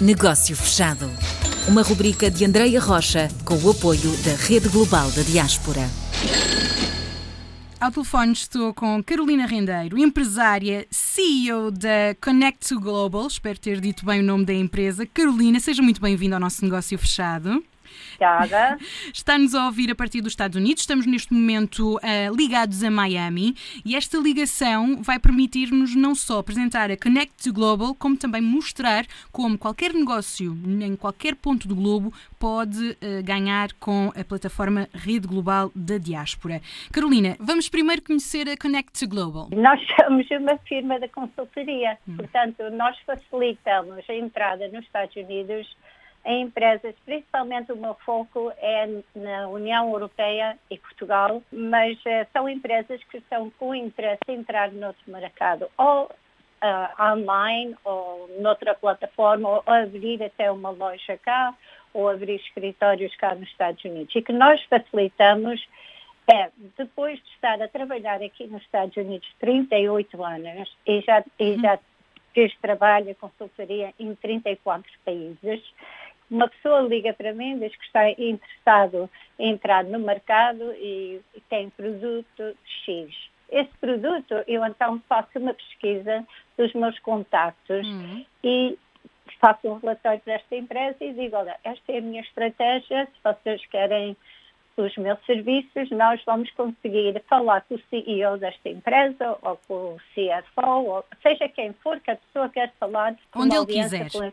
Negócio Fechado. Uma rubrica de Andreia Rocha com o apoio da Rede Global da Diaspora. Ao telefone estou com Carolina Rendeiro, empresária, CEO da Connect to Global. Espero ter dito bem o nome da empresa. Carolina, seja muito bem-vinda ao nosso negócio fechado. Obrigada. Está-nos a ouvir a partir dos Estados Unidos. Estamos neste momento uh, ligados a Miami e esta ligação vai permitir-nos não só apresentar a Connect to Global, como também mostrar como qualquer negócio em qualquer ponto do globo pode uh, ganhar com a plataforma Rede Global da Diáspora. Carolina, vamos primeiro conhecer a Connect to Global. Nós somos uma firma de consultoria, hum. portanto, nós facilitamos a entrada nos Estados Unidos em empresas, principalmente o meu foco é na União Europeia e Portugal, mas uh, são empresas que estão com interesse em entrar noutro mercado, ou uh, online, ou noutra plataforma, ou abrir até uma loja cá, ou abrir escritórios cá nos Estados Unidos. E que nós facilitamos é, depois de estar a trabalhar aqui nos Estados Unidos 38 anos e já, e já fiz trabalho, consultoria em 34 países, uma pessoa liga para mim, diz que está interessado em entrar no mercado e, e tem produto X. Esse produto, eu então faço uma pesquisa dos meus contactos uhum. e faço um relatório desta empresa e digo, olha, esta é a minha estratégia, se vocês querem os meus serviços, nós vamos conseguir falar com o CEO desta empresa ou com o CFO, ou seja quem for que a pessoa quer falar. Onde ele quiser. Com,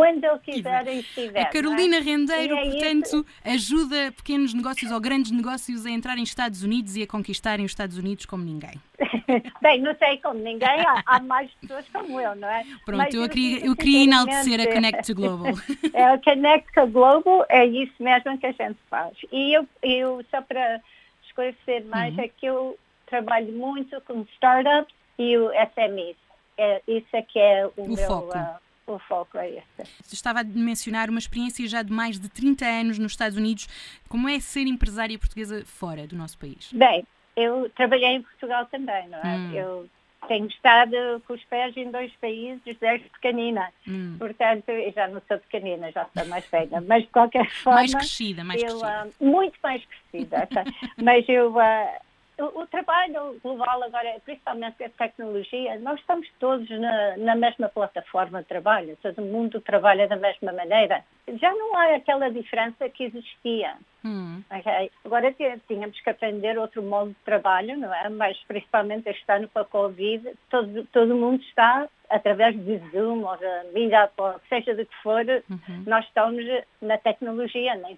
onde ele quiser e estiver. A Carolina é? Rendeiro, é portanto, isso. ajuda pequenos negócios ou grandes negócios a entrar em Estados Unidos e a conquistarem os Estados Unidos como ninguém. Bem, não sei como ninguém, há, há, mais pessoas como eu, não é? Pronto, Mas, eu, queria, eu queria enaltecer a Connect to Global. É, a Connect to Global é isso mesmo que a gente faz. E eu, eu só para esclarecer mais, uhum. é que eu trabalho muito com startups e o SMEs. É, isso é que é o, o meu... Foco. Uh, o foco é esse. Estava a mencionar uma experiência já de mais de 30 anos nos Estados Unidos. Como é ser empresária portuguesa fora do nosso país? Bem, eu trabalhei em Portugal também, não é? Hum. Eu tenho estado com os pés em dois países desde pequenina. Hum. Portanto, eu já não sou pequenina, já sou mais velha, mas de qualquer forma... Mais crescida, mais eu, crescida. Uh, muito mais crescida. mas eu... Uh, o, o, trabalho global agora, principalmente a tecnologia, nós estamos todos na, na, mesma plataforma de trabalho, todo mundo trabalha da mesma maneira. Já não há aquela diferença que existia. Hum. Okay? Agora tínhamos que aprender outro modo de trabalho, não é? Mas principalmente este ano com a Covid, todo, todo mundo está através de Zoom ou de Meetup, ou seja do que for, uhum. nós estamos na tecnologia. Né?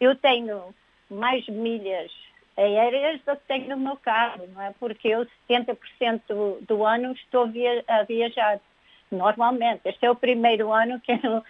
Eu tenho mais milhas aéreas do que tenho no meu carro, não é? Porque eu 70% do, do ano estou via, a viajar normalmente. Este é o primeiro ano que eu,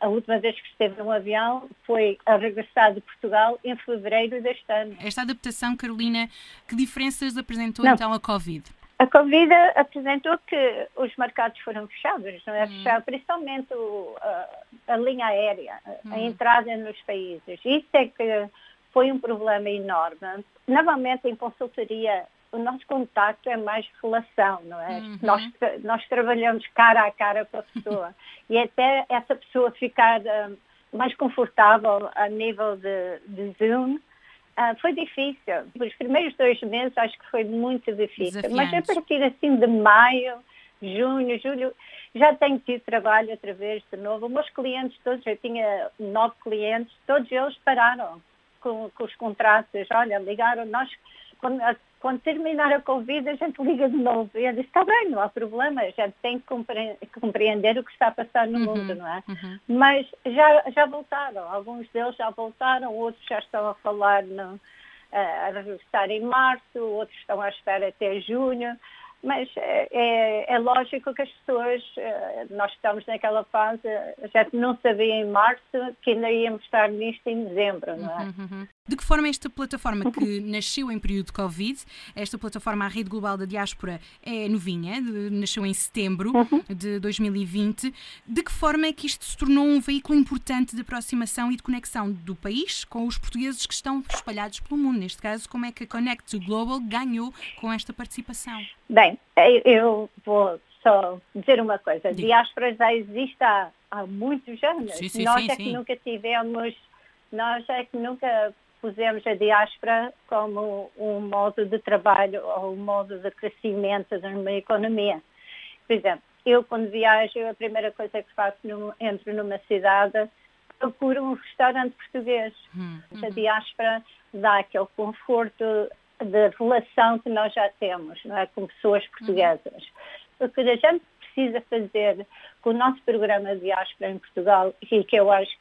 a última vez que esteve num avião foi a regressar de Portugal em fevereiro deste ano. Esta adaptação, Carolina, que diferenças apresentou não. então a Covid? A Covid apresentou que os mercados foram fechados, não é? Hum. Fechado, principalmente o, a, a, linha aérea, hum. a entrada nos países. Isso é que foi um problema enorme. Novamente, em consultoria, o nosso contacto é mais relação, não é? Uhum. Nós, nós trabalhamos cara a cara com a pessoa e até essa pessoa ficar uh, mais confortável a nível de, de Zoom uh, foi difícil. Os primeiros dois meses acho que foi muito difícil, mas a partir assim de maio, junho, julho, já tenho tido trabalho outra vez de novo. Os meus clientes todos, eu tinha nove clientes, todos eles pararam com, com os contratos, olha, ligaram, nós, quando, quando, terminar a Covid, a gente liga de novo. E eu disse, está bem, não há problema, a gente tem que compreender o que está a passar no uhum, mundo, não é? Uhum. Mas já, já voltaram, alguns deles já voltaram, outros já estão a falar no, a regressar em março, outros estão à espera até junho mas é, é, é, lógico que as pessoas, eh, nós estamos naquela fase, a gente não sabia em março que ainda íamos estar nisto em dezembro, não é? Uhum, uhum. De que forma esta plataforma que nasceu em período de Covid, esta plataforma, a Rede Global da Diáspora, é novinha, de, nasceu em setembro uhum. de 2020, de que forma é que isto se tornou um veículo importante de aproximação e de conexão do país com os portugueses que estão espalhados pelo mundo? Neste caso, como é que a Connect to Global ganhou com esta participação? Bem, eu vou só dizer uma coisa. A diáspora já existe há há muitos anos. Sim, sim, nós sim, é que nunca tivemos, nós é que nunca pusemos a diáspora como um modo de trabalho ou um modo de crescimento numa economia. Por exemplo, eu quando viajo, a primeira coisa que faço, num, entro numa cidade, procuro um restaurante português. Hum, A diáspora dá aquele conforto de relação que nós já temos, não é? Com pessoas portuguesas. O que a gente precisa fazer com o nosso programa de diáspora em Portugal, e que eu acho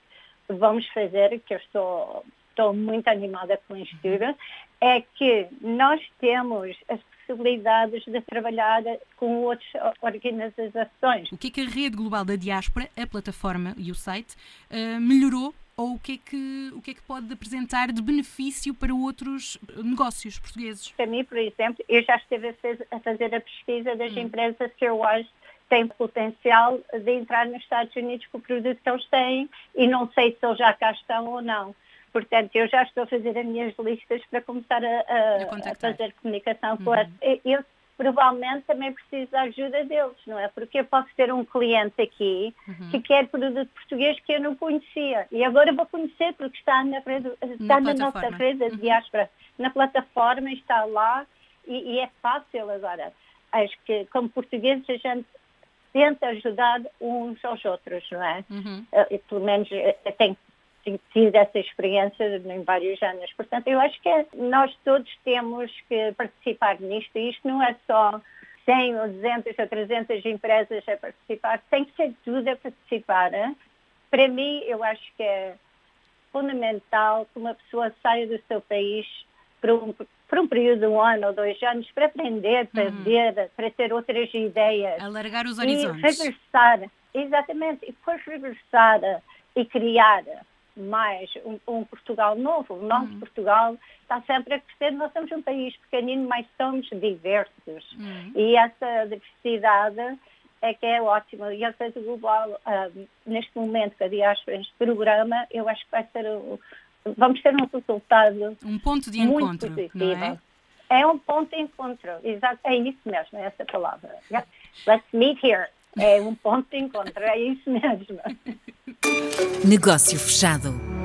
que vamos fazer, que eu estou, estou muito animada com isto tudo, é que nós temos as possibilidades de trabalhar com outras organizações. O que é que a Rede Global da Diáspora, a plataforma e o site, eh, melhorou ou o que, é que, o que é que pode apresentar de benefício para outros negócios portugueses? Para mim, por exemplo, eu já estive a fazer a pesquisa das empresas que eu acho têm potencial de entrar nos Estados Unidos com o produto que eles têm e não sei se eles já cá estão ou não. Portanto, eu já estou a fazer as minhas listas para começar a, a- A fazer comunicação com eles. Eu, provavelmente também preciso da ajuda deles, não é? Porque eu posso ter um cliente aqui que quer produto português que eu não conhecia. E agora vou conhecer porque está na, rede, está na, nossa plataforma. rede de diáspora. Na plataforma está lá e, e é fácil agora. Acho que como portugueses a gente tenta ajudar uns aos outros, não é? Uhum. Eh, pelo menos eh, eu tenho tenho tido essa experiência em vários anos. Portanto, eu acho que é- nós todos temos que participar nisto. E isto não é só 100 ou 200 ou 300 empresas a participar, tem que ser tudo a participar. hein? Para mim, eu acho que é fundamental que uma pessoa saia do seu país por um, por um período de um ano ou dois anos para aprender, para ver, para ter outras ideias Alargar os e horizontes. regressar, exatamente, e depois regressar e criar mais um, um Portugal novo. O nosso Hum. Portugal está sempre a crescer. Nós somos um país pequenino, mas somos diversos. Hum. E essa diversidade é que é ótima. E a Rede Global, ah, neste momento, com a diáspora, este programa, eu acho que vai ser o, vamos ter um resultado Um ponto de muito encontro, positivo. não é? É um ponto de encontro, exato, é isso mesmo, é essa palavra. Yeah. Let's meet here. É um ponto de encontro, é isso mesmo. Negócio fechado.